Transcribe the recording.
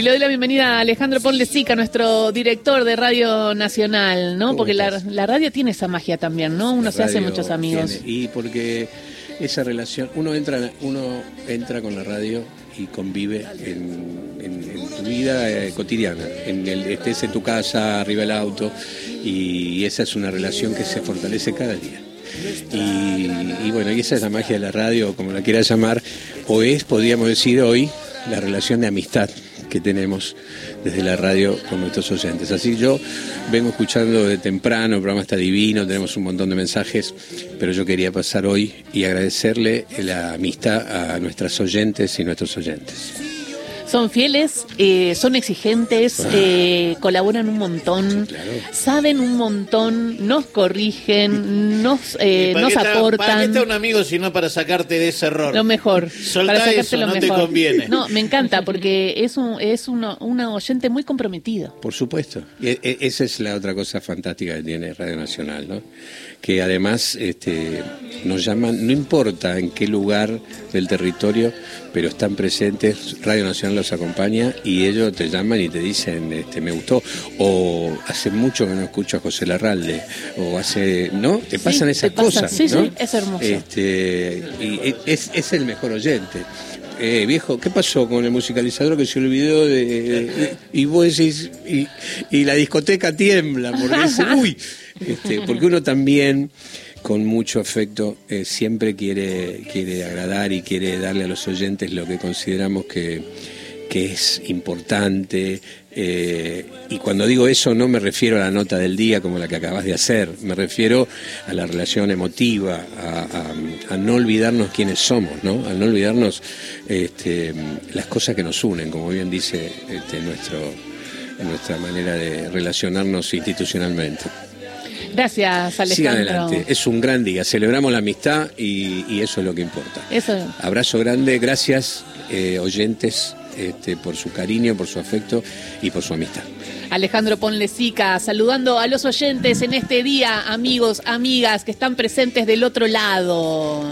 Y le doy la bienvenida a Alejandro Ponlecica, nuestro director de Radio Nacional, ¿no? ¿Cómo Porque la, radio tiene esa magia también, ¿no? Uno La se hace muchos amigos. tiene- y porque esa relación, uno entra, uno entra con la radio y convive en, en- en tu vida eh, cotidiana. En el, estés en tu casa, arriba del auto, y esa es una relación que se fortalece cada día. Y, y bueno, y esa es la magia de la radio, como la quieras llamar, o es, podríamos decir hoy, la relación de amistad que tenemos desde la radio con nuestros oyentes. Así yo vengo escuchando de temprano, el programa está divino, tenemos un montón de mensajes, pero yo quería pasar hoy y agradecerle la amistad a nuestras oyentes y nuestros oyentes. Son fieles, eh, son exigentes, eh, colaboran un montón, claro. saben un montón, nos corrigen, nos, eh, ¿Y para nos está- ¿Para qué aportan. está un amigo si no para sacarte de ese error? Lo mejor. Soltá para sacarte eso, lo no te mejor. conviene. No, me encanta porque es un, es uno- una oyente muy comprometida. Por supuesto. Y e- e- esa es la otra cosa fantástica que tiene Radio Nacional, ¿no? Que además este, nos llaman, no importa en qué lugar del territorio, pero están presentes, Radio Nacional los acompaña y ellos te llaman y te dicen, este, me gustó, o hace mucho que no escucho a José Larralde, o hace, ¿no? Te Sí, pasan te esas cosas, Sí, ¿no? sí, es hermoso. Este, y es, es el mejor oyente. Eh, viejo, ¿qué pasó con el musicalizador que se olvidó de, de- y vos decís y, y la discoteca tiembla porque dice, uy, este, porque uno también con mucho afecto eh, siempre quiere quiere agradar y quiere darle a los oyentes lo que consideramos que que es importante. eh, y cuando digo eso no me refiero a la nota del día como la que acabas de hacer, me refiero a la relación emotiva, a, a- a no olvidarnos quiénes somos, ¿no? a no olvidarnos este, las cosas que nos unen, como bien dice este, nuestro, nuestra manera de relacionarnos institucionalmente. Gracias, Sigan Alejandro. adelante, es un gran día, celebramos la amistad y, y eso es lo que importa. Eso. Abrazo grande, gracias eh, oyentes este, por su cariño, por su afecto y por su amistad. Alejandro Ponlecica, saludando a los oyentes en este día, amigos, amigas que están presentes del otro lado.